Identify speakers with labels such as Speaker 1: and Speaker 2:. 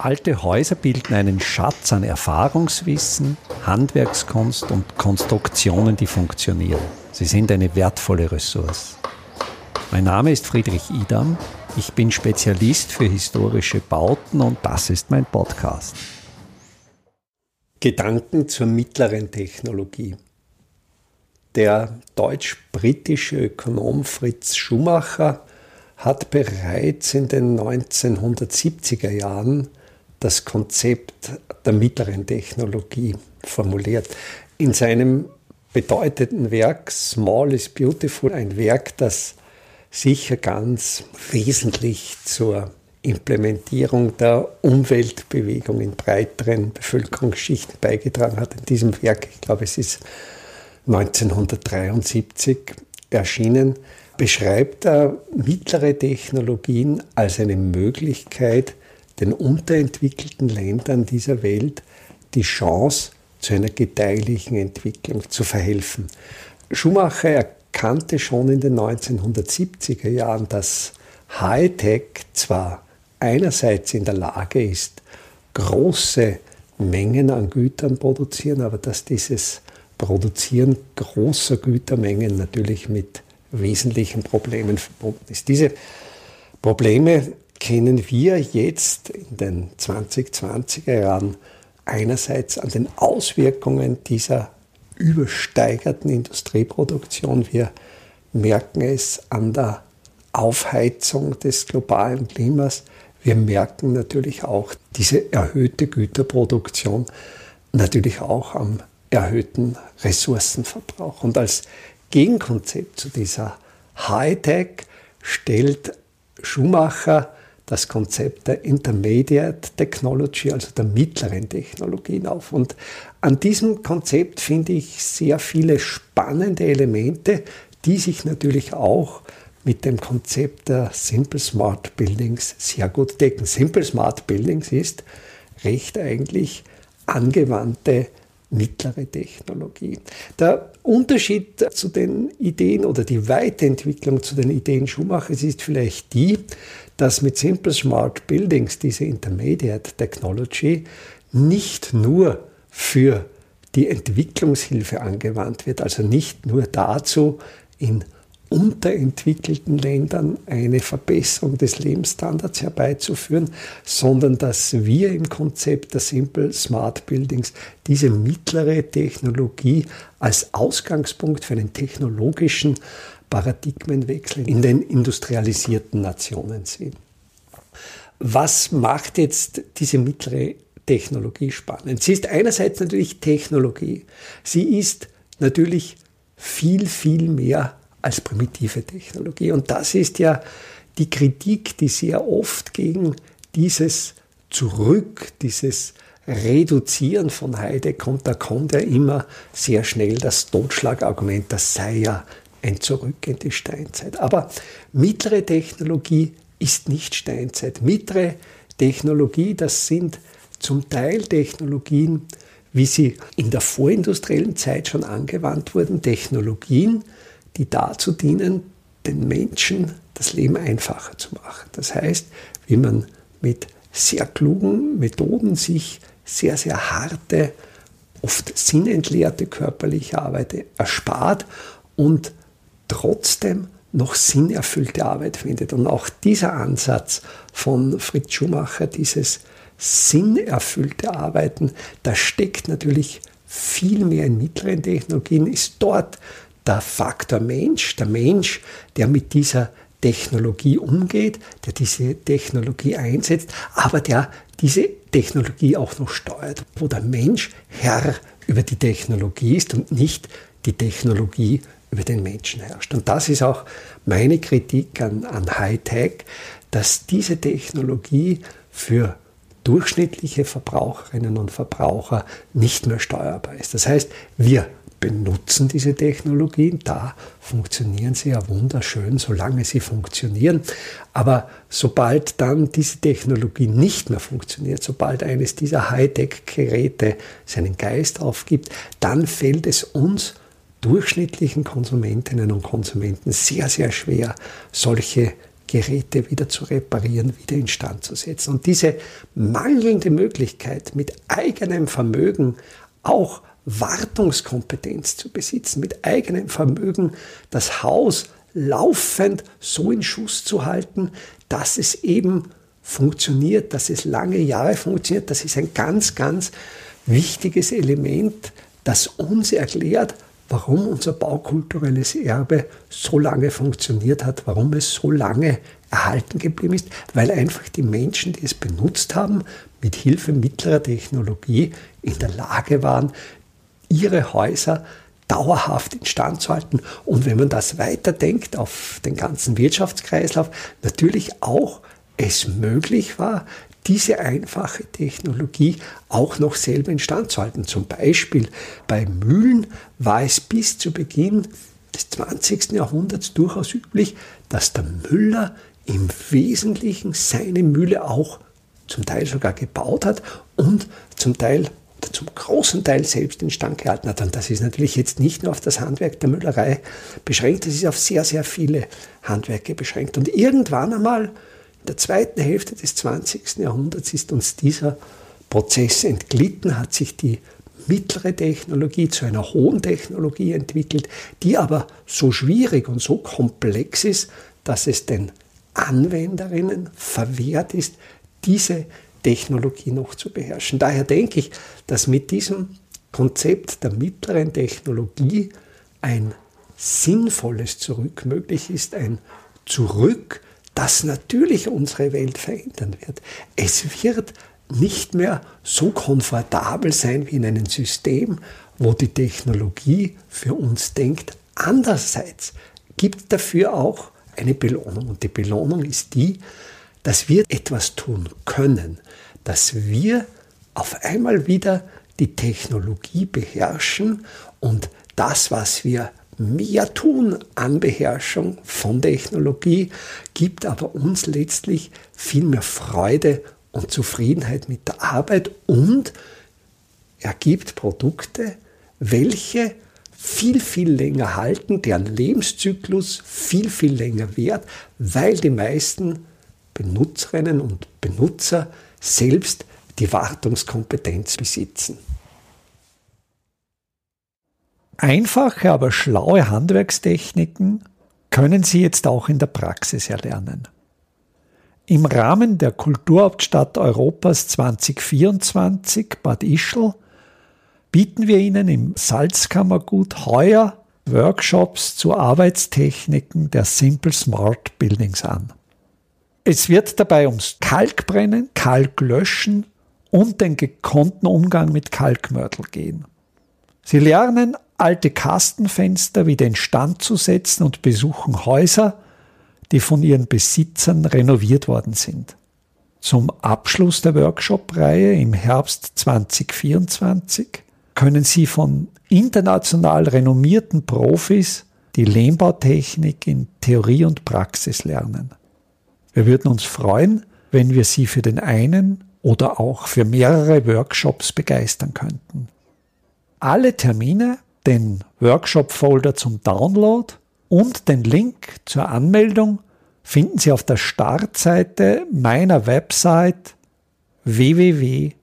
Speaker 1: Alte Häuser bilden einen Schatz an Erfahrungswissen, Handwerkskunst und Konstruktionen, die funktionieren. Sie sind eine wertvolle Ressource. Mein Name ist Friedrich Idam. Ich bin Spezialist für historische Bauten und das ist mein Podcast.
Speaker 2: Gedanken zur mittleren Technologie. Der deutsch-britische Ökonom Fritz Schumacher hat bereits in den 1970er Jahren das Konzept der mittleren Technologie formuliert. In seinem bedeutenden Werk Small is Beautiful, ein Werk, das sicher ganz wesentlich zur Implementierung der Umweltbewegung in breiteren Bevölkerungsschichten beigetragen hat. In diesem Werk, ich glaube, es ist 1973 erschienen, beschreibt er mittlere Technologien als eine Möglichkeit, den unterentwickelten Ländern dieser Welt die Chance zu einer gedeihlichen Entwicklung zu verhelfen. Schumacher erkannte schon in den 1970er Jahren, dass Hightech zwar einerseits in der Lage ist, große Mengen an Gütern produzieren, aber dass dieses Produzieren großer Gütermengen natürlich mit wesentlichen Problemen verbunden ist. Diese Probleme kennen wir jetzt in den 2020er Jahren einerseits an den Auswirkungen dieser übersteigerten Industrieproduktion. Wir merken es an der Aufheizung des globalen Klimas. Wir merken natürlich auch diese erhöhte Güterproduktion, natürlich auch am erhöhten Ressourcenverbrauch. Und als Gegenkonzept zu dieser Hightech stellt Schumacher das Konzept der Intermediate Technology, also der mittleren Technologien auf. Und an diesem Konzept finde ich sehr viele spannende Elemente, die sich natürlich auch mit dem Konzept der Simple Smart Buildings sehr gut decken. Simple Smart Buildings ist recht eigentlich angewandte mittlere Technologie. Der Unterschied zu den Ideen oder die Weiterentwicklung zu den Ideen Schumachers ist vielleicht die, dass mit Simple Smart Buildings diese Intermediate Technology nicht nur für die Entwicklungshilfe angewandt wird, also nicht nur dazu, in unterentwickelten Ländern eine Verbesserung des Lebensstandards herbeizuführen, sondern dass wir im Konzept der Simple Smart Buildings diese mittlere Technologie als Ausgangspunkt für einen technologischen Paradigmenwechsel in den industrialisierten Nationen sehen. Was macht jetzt diese mittlere Technologie spannend? Sie ist einerseits natürlich Technologie. Sie ist natürlich viel, viel mehr als primitive Technologie. Und das ist ja die Kritik, die sehr oft gegen dieses Zurück, dieses Reduzieren von Heide kommt. Da kommt ja immer sehr schnell das Totschlagargument, das sei ja ein Zurück in die Steinzeit. Aber mittlere Technologie ist nicht Steinzeit. Mittlere Technologie, das sind zum Teil Technologien, wie sie in der vorindustriellen Zeit schon angewandt wurden, Technologien, die dazu dienen, den Menschen das Leben einfacher zu machen. Das heißt, wie man mit sehr klugen Methoden sich sehr, sehr harte, oft sinnentleerte körperliche Arbeit erspart und trotzdem noch sinnerfüllte Arbeit findet. Und auch dieser Ansatz von Fritz Schumacher, dieses sinnerfüllte Arbeiten, da steckt natürlich viel mehr in mittleren Technologien, ist dort der Faktor Mensch, der Mensch, der mit dieser Technologie umgeht, der diese Technologie einsetzt, aber der diese Technologie auch noch steuert, wo der Mensch Herr über die Technologie ist und nicht die Technologie über den Menschen herrscht. Und das ist auch meine Kritik an, an Hightech, dass diese Technologie für durchschnittliche Verbraucherinnen und Verbraucher nicht mehr steuerbar ist. Das heißt, wir benutzen diese Technologien. Da funktionieren sie ja wunderschön, solange sie funktionieren. Aber sobald dann diese Technologie nicht mehr funktioniert, sobald eines dieser Hightech-Geräte seinen Geist aufgibt, dann fällt es uns durchschnittlichen Konsumentinnen und Konsumenten sehr, sehr schwer, solche Geräte wieder zu reparieren, wieder instand zu setzen. Und diese mangelnde Möglichkeit, mit eigenem Vermögen auch Wartungskompetenz zu besitzen, mit eigenem Vermögen das Haus laufend so in Schuss zu halten, dass es eben funktioniert, dass es lange Jahre funktioniert, das ist ein ganz, ganz wichtiges Element, das uns erklärt, warum unser baukulturelles Erbe so lange funktioniert hat, warum es so lange erhalten geblieben ist, weil einfach die Menschen, die es benutzt haben, mit Hilfe mittlerer Technologie in der Lage waren, ihre Häuser dauerhaft instand zu halten. Und wenn man das weiterdenkt auf den ganzen Wirtschaftskreislauf, natürlich auch es möglich war, diese einfache Technologie auch noch selber instand zu halten. Zum Beispiel bei Mühlen war es bis zu Beginn des 20. Jahrhunderts durchaus üblich, dass der Müller im Wesentlichen seine Mühle auch zum Teil sogar gebaut hat und zum Teil zum großen Teil selbst instand gehalten hat. Und das ist natürlich jetzt nicht nur auf das Handwerk der Müllerei beschränkt, das ist auf sehr, sehr viele Handwerke beschränkt. Und irgendwann einmal in der zweiten Hälfte des 20. Jahrhunderts ist uns dieser Prozess entglitten, hat sich die mittlere Technologie zu einer hohen Technologie entwickelt, die aber so schwierig und so komplex ist, dass es den Anwenderinnen verwehrt ist, diese Technologie noch zu beherrschen. Daher denke ich, dass mit diesem Konzept der mittleren Technologie ein sinnvolles Zurück möglich ist, ein Zurück, das natürlich unsere Welt verändern wird. Es wird nicht mehr so komfortabel sein wie in einem System, wo die Technologie für uns denkt. Andererseits gibt dafür auch eine Belohnung. Und die Belohnung ist die, dass wir etwas tun können, dass wir auf einmal wieder die Technologie beherrschen und das, was wir mehr tun an Beherrschung von Technologie, gibt aber uns letztlich viel mehr Freude und Zufriedenheit mit der Arbeit und ergibt Produkte, welche viel, viel länger halten, deren Lebenszyklus viel, viel länger währt, weil die meisten Benutzerinnen und Benutzer selbst die Wartungskompetenz besitzen.
Speaker 1: Einfache, aber schlaue Handwerkstechniken können Sie jetzt auch in der Praxis erlernen. Im Rahmen der Kulturhauptstadt Europas 2024 Bad Ischl bieten wir Ihnen im Salzkammergut heuer Workshops zu Arbeitstechniken der Simple Smart Buildings an. Es wird dabei ums Kalkbrennen, Kalklöschen und den gekonnten Umgang mit Kalkmörtel gehen. Sie lernen alte Kastenfenster wieder instand zu setzen und besuchen Häuser, die von ihren Besitzern renoviert worden sind. Zum Abschluss der Workshop-Reihe im Herbst 2024 können Sie von international renommierten Profis die Lehmbautechnik in Theorie und Praxis lernen. Wir würden uns freuen, wenn wir Sie für den einen oder auch für mehrere Workshops begeistern könnten. Alle Termine, den Workshop-Folder zum Download und den Link zur Anmeldung finden Sie auf der Startseite meiner Website www.idam.at.